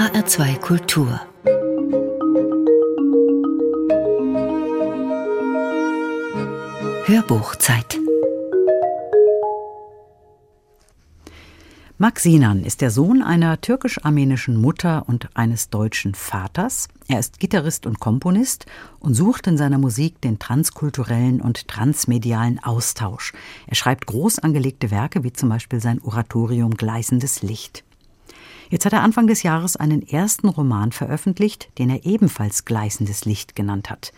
HR2 Kultur Hörbuchzeit Max Sinan ist der Sohn einer türkisch-armenischen Mutter und eines deutschen Vaters. Er ist Gitarrist und Komponist und sucht in seiner Musik den transkulturellen und transmedialen Austausch. Er schreibt groß angelegte Werke wie zum Beispiel sein Oratorium Gleißendes Licht. Jetzt hat er Anfang des Jahres einen ersten Roman veröffentlicht, den er ebenfalls Gleißendes Licht genannt hat.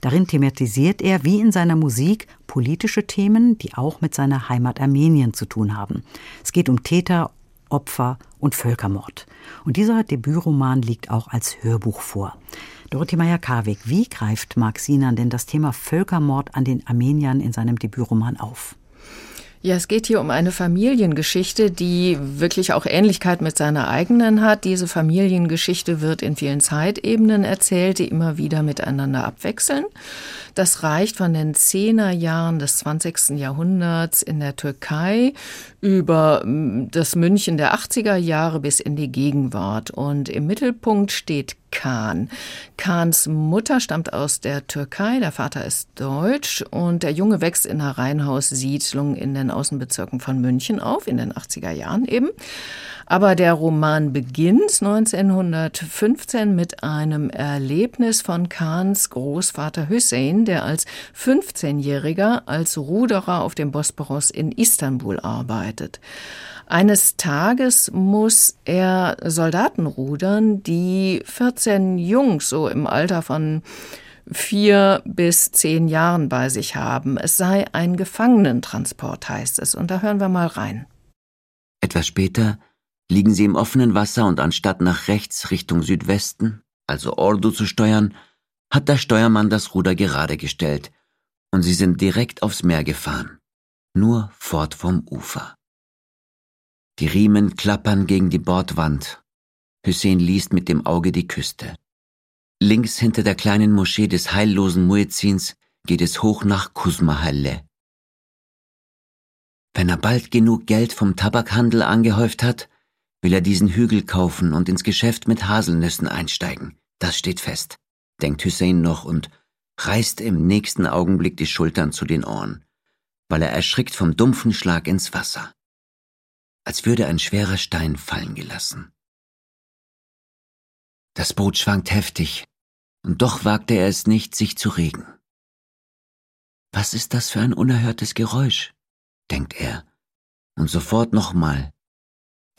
Darin thematisiert er, wie in seiner Musik, politische Themen, die auch mit seiner Heimat Armenien zu tun haben. Es geht um Täter, Opfer und Völkermord. Und dieser Debütroman liegt auch als Hörbuch vor. Dorothee Meyer-Karwig, wie greift Marc Sinan denn das Thema Völkermord an den Armeniern in seinem Debütroman auf? Ja, es geht hier um eine Familiengeschichte, die wirklich auch Ähnlichkeit mit seiner eigenen hat. Diese Familiengeschichte wird in vielen Zeitebenen erzählt, die immer wieder miteinander abwechseln. Das reicht von den Zehnerjahren des 20. Jahrhunderts in der Türkei über mm, das München der 80er Jahre bis in die Gegenwart. Und im Mittelpunkt steht Kahn. Kahns Mutter stammt aus der Türkei, der Vater ist deutsch und der Junge wächst in einer Reihenhaussiedlung in den Außenbezirken von München auf, in den 80er Jahren eben. Aber der Roman beginnt 1915 mit einem Erlebnis von Kahns Großvater Hüseyin, der als 15-Jähriger als Ruderer auf dem Bosporus in Istanbul arbeitet. Eines Tages muss er Soldaten rudern, die 14 Jungs so im Alter von vier bis zehn Jahren bei sich haben. Es sei ein Gefangenentransport, heißt es. Und da hören wir mal rein. Etwas später liegen sie im offenen Wasser und anstatt nach rechts Richtung Südwesten, also Ordu zu steuern, hat der Steuermann das Ruder gerade gestellt und sie sind direkt aufs Meer gefahren, nur fort vom Ufer. Die Riemen klappern gegen die Bordwand. Hussein liest mit dem Auge die Küste. Links hinter der kleinen Moschee des heillosen Muezzins geht es hoch nach Kusmahalle. Wenn er bald genug Geld vom Tabakhandel angehäuft hat, will er diesen Hügel kaufen und ins Geschäft mit Haselnüssen einsteigen. Das steht fest, denkt Hussein noch und reißt im nächsten Augenblick die Schultern zu den Ohren, weil er erschrickt vom dumpfen Schlag ins Wasser als würde ein schwerer Stein fallen gelassen. Das Boot schwankt heftig, und doch wagte er es nicht, sich zu regen. Was ist das für ein unerhörtes Geräusch? denkt er, und sofort nochmal.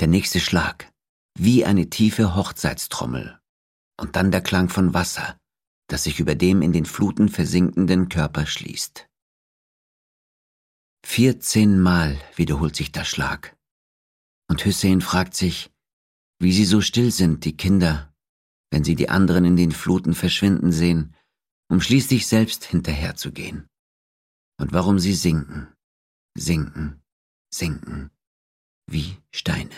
Der nächste Schlag, wie eine tiefe Hochzeitstrommel, und dann der Klang von Wasser, das sich über dem in den Fluten versinkenden Körper schließt. Vierzehnmal wiederholt sich der Schlag, und Hussein fragt sich, wie sie so still sind, die Kinder, wenn sie die anderen in den Fluten verschwinden sehen, um schließlich selbst hinterherzugehen. Und warum sie sinken, sinken, sinken, wie Steine.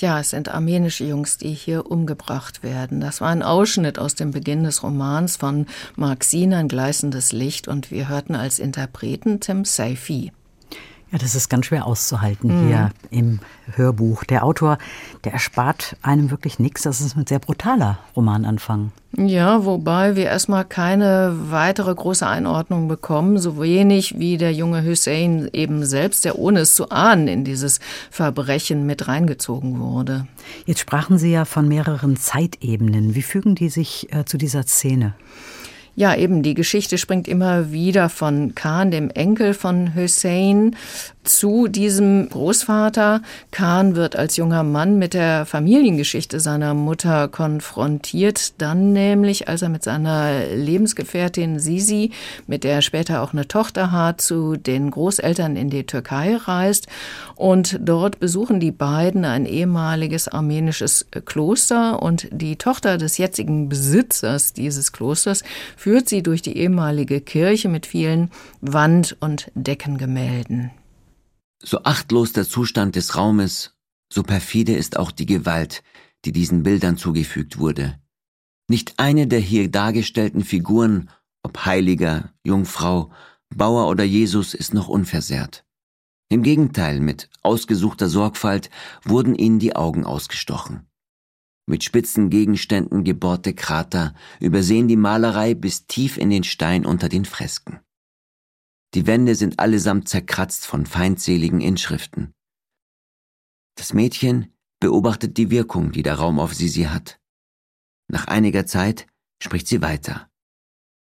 Ja, es sind armenische Jungs, die hier umgebracht werden. Das war ein Ausschnitt aus dem Beginn des Romans von Mark Sinan, Gleißendes Licht, und wir hörten als Interpreten Tim Saifi. Ja, das ist ganz schwer auszuhalten mhm. hier im Hörbuch. Der Autor, der erspart einem wirklich nichts. Das ist ein sehr brutaler Romananfang. Ja, wobei wir erstmal keine weitere große Einordnung bekommen, so wenig wie der junge Hussein eben selbst, der ohne es zu ahnen in dieses Verbrechen mit reingezogen wurde. Jetzt sprachen Sie ja von mehreren Zeitebenen. Wie fügen die sich äh, zu dieser Szene? Ja, eben, die Geschichte springt immer wieder von Khan, dem Enkel von Hussein, zu diesem Großvater. Khan wird als junger Mann mit der Familiengeschichte seiner Mutter konfrontiert, dann nämlich, als er mit seiner Lebensgefährtin Sisi, mit der er später auch eine Tochter hat, zu den Großeltern in die Türkei reist. Und dort besuchen die beiden ein ehemaliges armenisches Kloster und die Tochter des jetzigen Besitzers dieses Klosters führt sie durch die ehemalige Kirche mit vielen Wand- und Deckengemälden. So achtlos der Zustand des Raumes, so perfide ist auch die Gewalt, die diesen Bildern zugefügt wurde. Nicht eine der hier dargestellten Figuren, ob Heiliger, Jungfrau, Bauer oder Jesus, ist noch unversehrt. Im Gegenteil, mit ausgesuchter Sorgfalt wurden ihnen die Augen ausgestochen. Mit spitzen Gegenständen gebohrte Krater übersehen die Malerei bis tief in den Stein unter den Fresken. Die Wände sind allesamt zerkratzt von feindseligen Inschriften. Das Mädchen beobachtet die Wirkung, die der Raum auf Sisi hat. Nach einiger Zeit spricht sie weiter.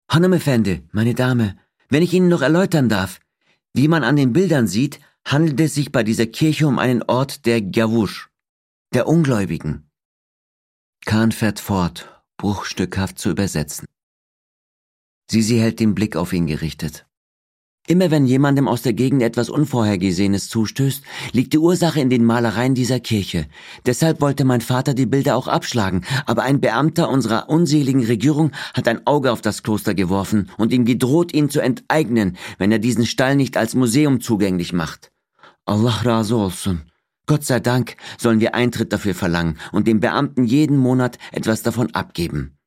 Hannem Effendi, meine Dame, wenn ich Ihnen noch erläutern darf, wie man an den Bildern sieht, handelt es sich bei dieser Kirche um einen Ort der Gawusch, der Ungläubigen. Kahn fährt fort, bruchstückhaft zu übersetzen. Sisi hält den Blick auf ihn gerichtet. Immer wenn jemandem aus der Gegend etwas Unvorhergesehenes zustößt, liegt die Ursache in den Malereien dieser Kirche. Deshalb wollte mein Vater die Bilder auch abschlagen, aber ein Beamter unserer unseligen Regierung hat ein Auge auf das Kloster geworfen und ihm gedroht, ihn zu enteignen, wenn er diesen Stall nicht als Museum zugänglich macht. Allah razı olsun. Gott sei Dank sollen wir Eintritt dafür verlangen und dem Beamten jeden Monat etwas davon abgeben.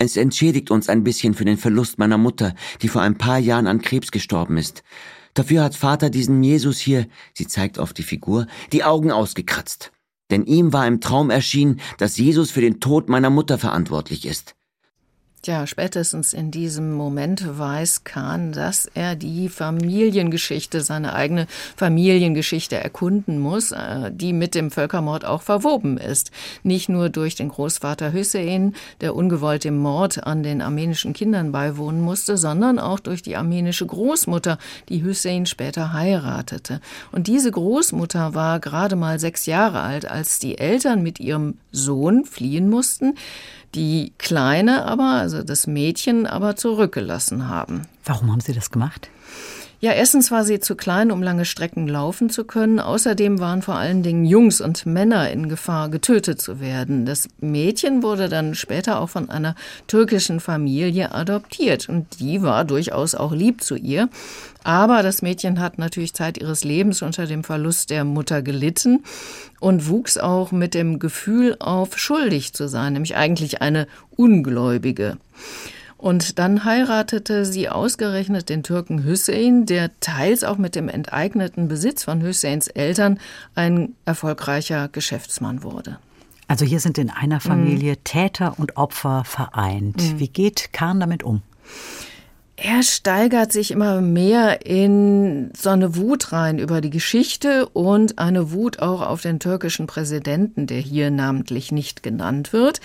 Es entschädigt uns ein bisschen für den Verlust meiner Mutter, die vor ein paar Jahren an Krebs gestorben ist. Dafür hat Vater diesen Jesus hier, sie zeigt auf die Figur, die Augen ausgekratzt. Denn ihm war im Traum erschienen, dass Jesus für den Tod meiner Mutter verantwortlich ist. Ja, spätestens in diesem Moment weiß Kahn, dass er die Familiengeschichte, seine eigene Familiengeschichte erkunden muss, äh, die mit dem Völkermord auch verwoben ist. Nicht nur durch den Großvater Hüseyin, der ungewollt dem Mord an den armenischen Kindern beiwohnen musste, sondern auch durch die armenische Großmutter, die Hüseyin später heiratete. Und diese Großmutter war gerade mal sechs Jahre alt, als die Eltern mit ihrem Sohn fliehen mussten die Kleine aber, also das Mädchen, aber zurückgelassen haben. Warum haben Sie das gemacht? Ja, erstens war sie zu klein, um lange Strecken laufen zu können. Außerdem waren vor allen Dingen Jungs und Männer in Gefahr, getötet zu werden. Das Mädchen wurde dann später auch von einer türkischen Familie adoptiert und die war durchaus auch lieb zu ihr. Aber das Mädchen hat natürlich Zeit ihres Lebens unter dem Verlust der Mutter gelitten und wuchs auch mit dem Gefühl auf, schuldig zu sein, nämlich eigentlich eine Ungläubige. Und dann heiratete sie ausgerechnet den Türken Hüseyin, der teils auch mit dem enteigneten Besitz von Hüseyns Eltern ein erfolgreicher Geschäftsmann wurde. Also hier sind in einer Familie mhm. Täter und Opfer vereint. Mhm. Wie geht Kahn damit um? Er steigert sich immer mehr in so eine Wut rein über die Geschichte und eine Wut auch auf den türkischen Präsidenten, der hier namentlich nicht genannt wird,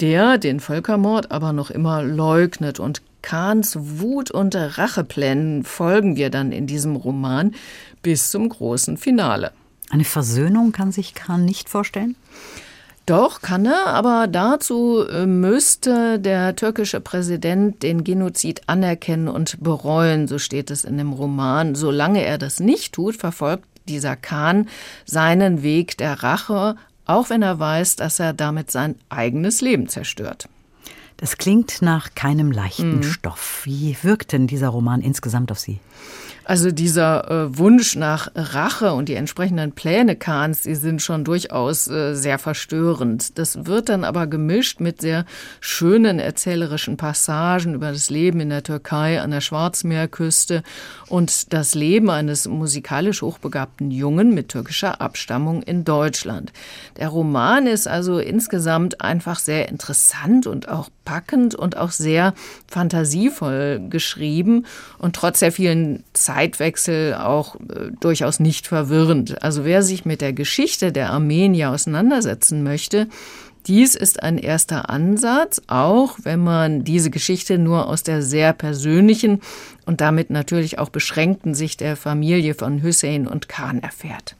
der den Völkermord aber noch immer leugnet. Und Kahns Wut und Racheplänen folgen wir dann in diesem Roman bis zum großen Finale. Eine Versöhnung kann sich Kahn nicht vorstellen? Doch, kann er, aber dazu äh, müsste der türkische Präsident den Genozid anerkennen und bereuen, so steht es in dem Roman. Solange er das nicht tut, verfolgt dieser Khan seinen Weg der Rache, auch wenn er weiß, dass er damit sein eigenes Leben zerstört. Das klingt nach keinem leichten mhm. Stoff. Wie wirkt denn dieser Roman insgesamt auf Sie? Also dieser äh, Wunsch nach Rache und die entsprechenden Pläne Kahns, die sind schon durchaus äh, sehr verstörend. Das wird dann aber gemischt mit sehr schönen erzählerischen Passagen über das Leben in der Türkei an der Schwarzmeerküste und das Leben eines musikalisch hochbegabten Jungen mit türkischer Abstammung in Deutschland. Der Roman ist also insgesamt einfach sehr interessant und auch packend und auch sehr fantasievoll geschrieben und trotz der vielen Zeit Zeitwechsel auch äh, durchaus nicht verwirrend. Also wer sich mit der Geschichte der Armenier auseinandersetzen möchte, dies ist ein erster Ansatz, auch wenn man diese Geschichte nur aus der sehr persönlichen und damit natürlich auch beschränkten Sicht der Familie von Hussein und Khan erfährt.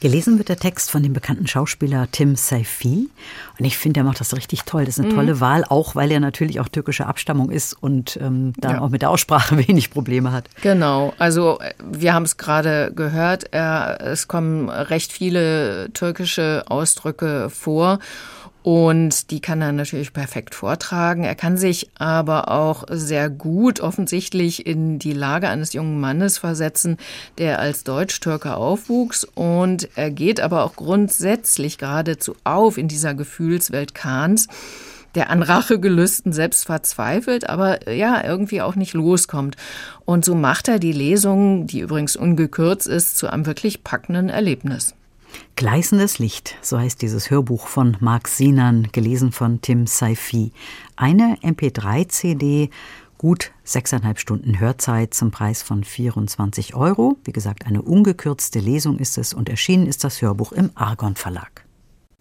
Gelesen wird der Text von dem bekannten Schauspieler Tim Saifi. Und ich finde, er macht das richtig toll. Das ist eine mhm. tolle Wahl, auch weil er natürlich auch türkischer Abstammung ist und ähm, da ja. auch mit der Aussprache wenig Probleme hat. Genau. Also wir haben es gerade gehört. Er, es kommen recht viele türkische Ausdrücke vor. Und die kann er natürlich perfekt vortragen. Er kann sich aber auch sehr gut offensichtlich in die Lage eines jungen Mannes versetzen, der als Deutsch-Türke aufwuchs. Und er geht aber auch grundsätzlich geradezu auf in dieser Gefühlswelt Kahns der an Rachegelüsten selbst verzweifelt, aber ja, irgendwie auch nicht loskommt. Und so macht er die Lesung, die übrigens ungekürzt ist, zu einem wirklich packenden Erlebnis. Gleißendes Licht, so heißt dieses Hörbuch von Marc Sinan, gelesen von Tim Saifi. Eine MP3-CD, gut sechseinhalb Stunden Hörzeit zum Preis von 24 Euro. Wie gesagt, eine ungekürzte Lesung ist es und erschienen ist das Hörbuch im Argon Verlag.